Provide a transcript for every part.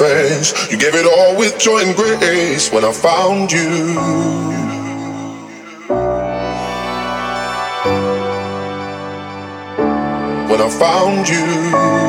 You gave it all with joy and grace when I found you. When I found you.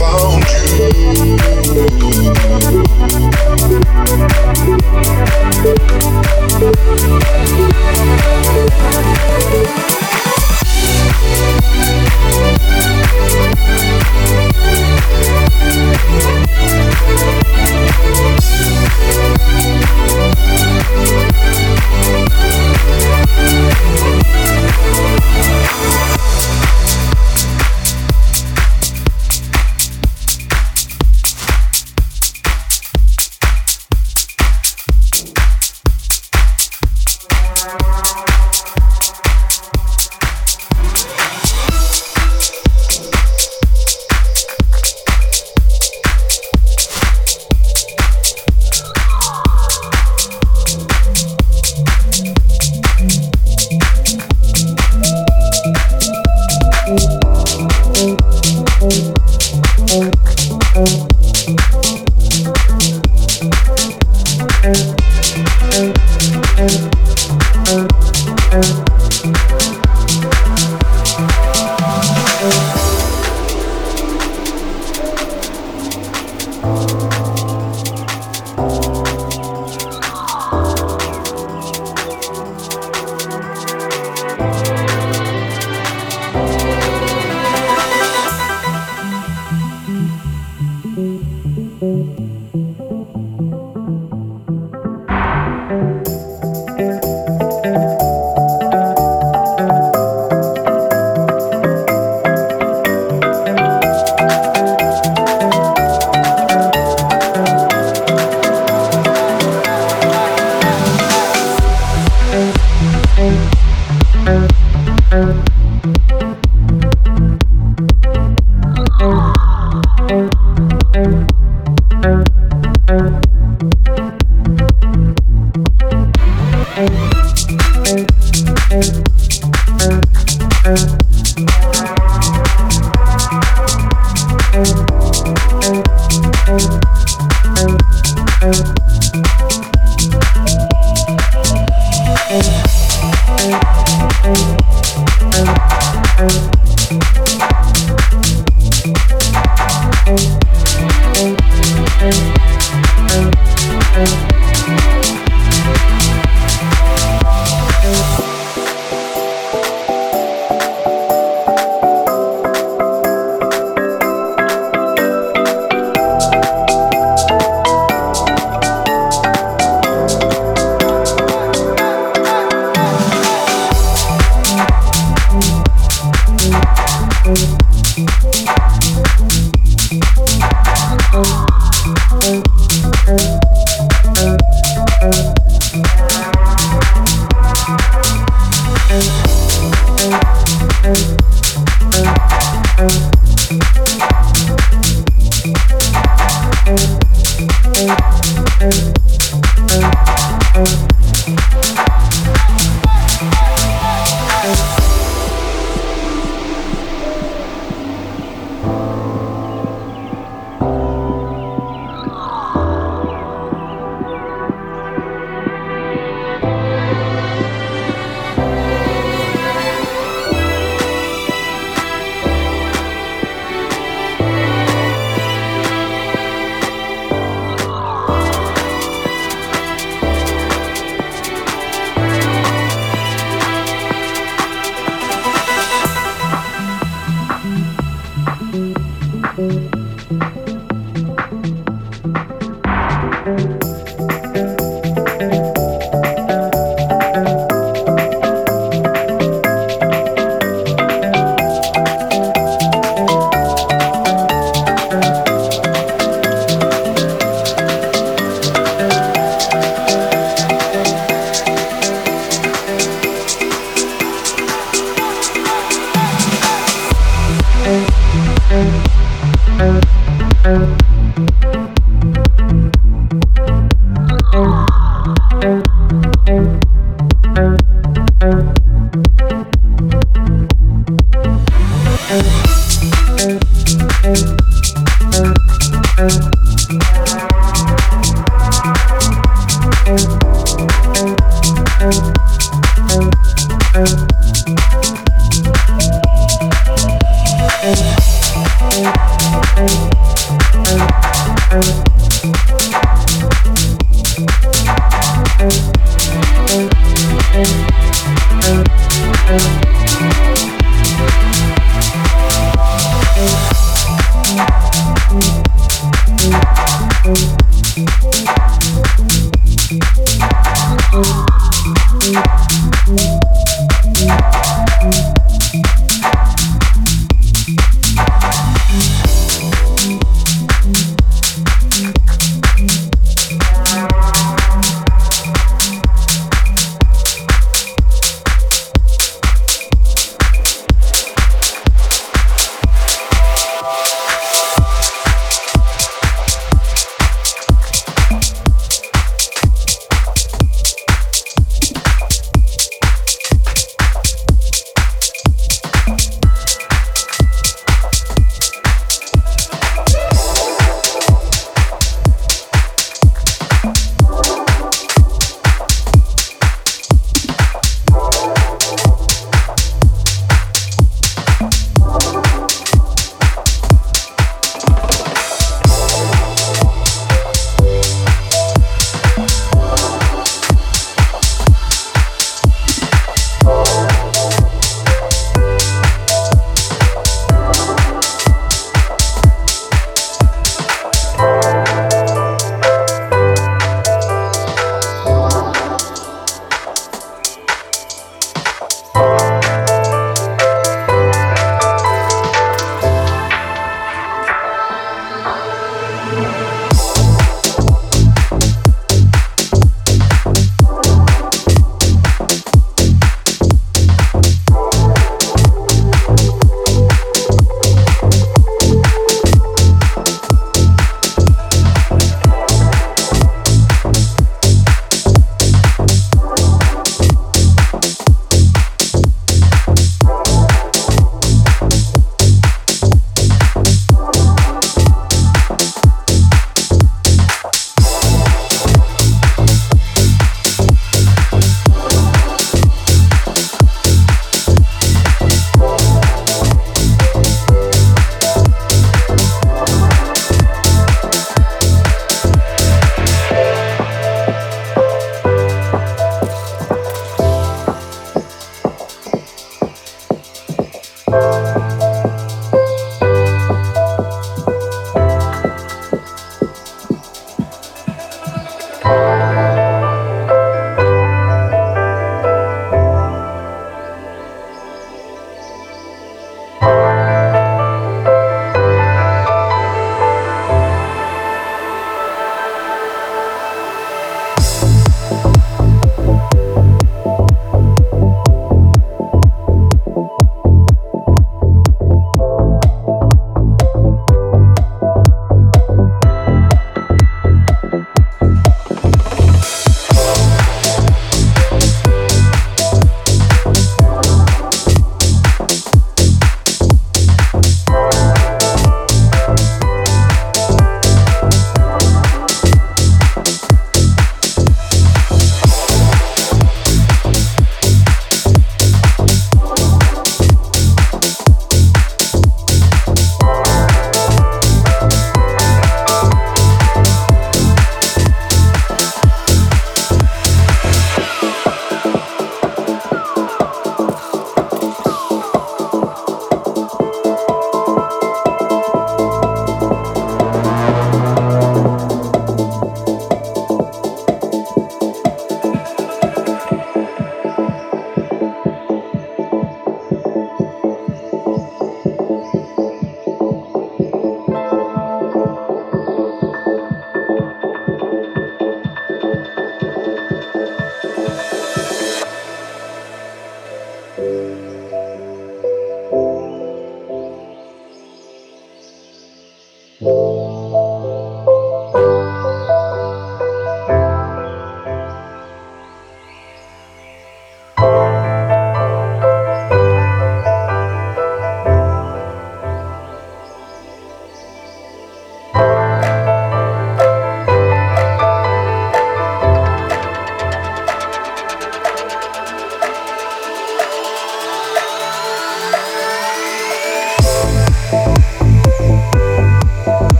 found you.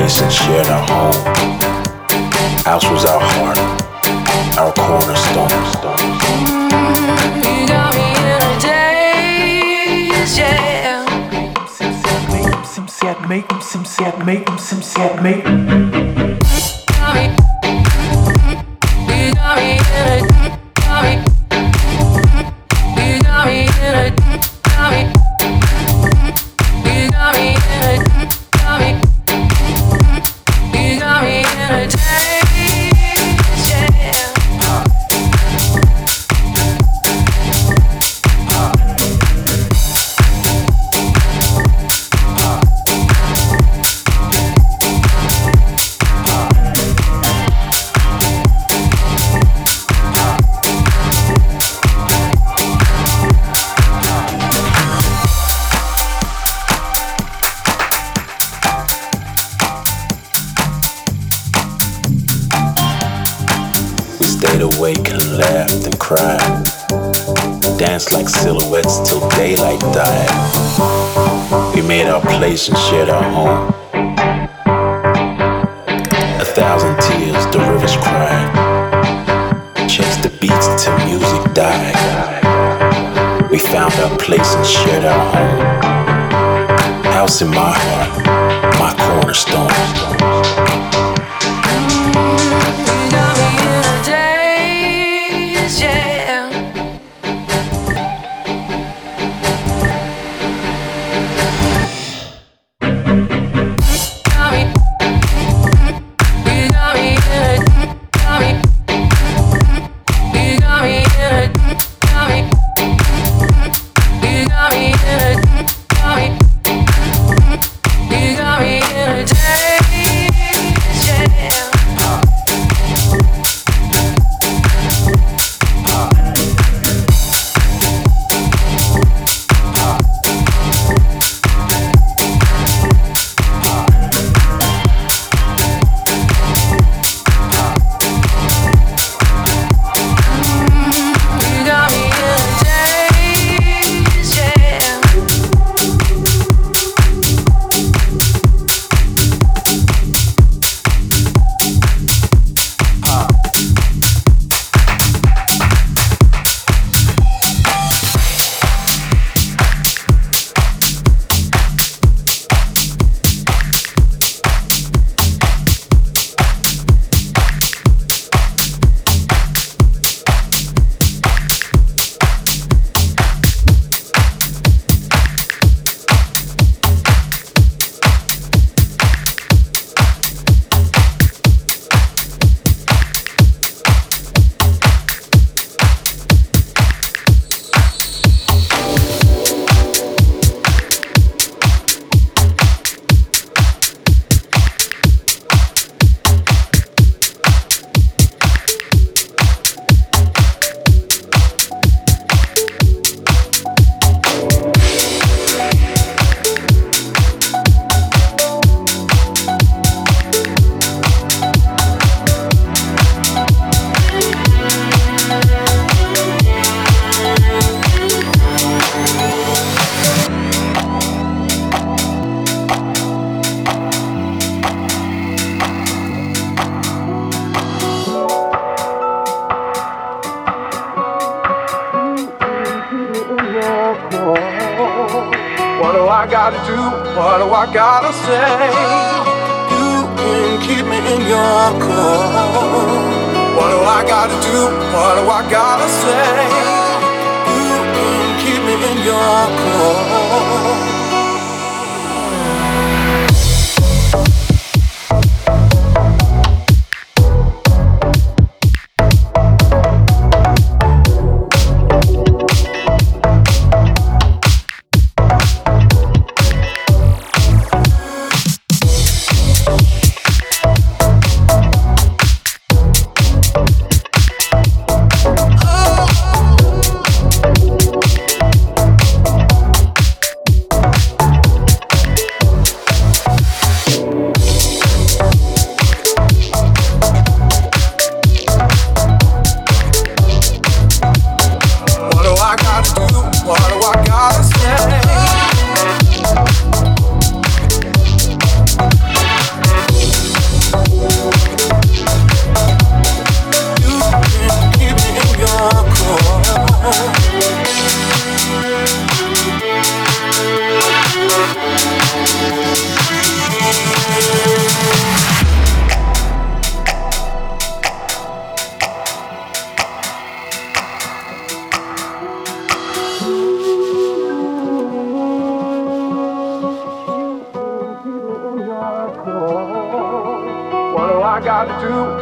place and shared our home. House was our heart, our cornerstone. Mm, you got me in a daze, yeah. Make 'em sim sad, make 'em sim sad, make 'em sim sad, make 'em. You got me in a daze.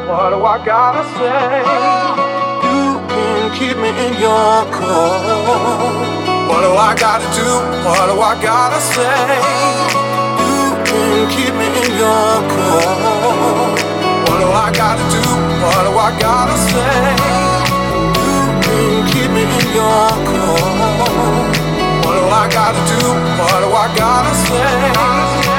What do I gotta say? You can keep me in your core. What do I gotta do? What do I gotta say? You can keep me in your core. What do I gotta do? What do I gotta say? You can keep me in your core. What do I gotta do? What do I gotta say?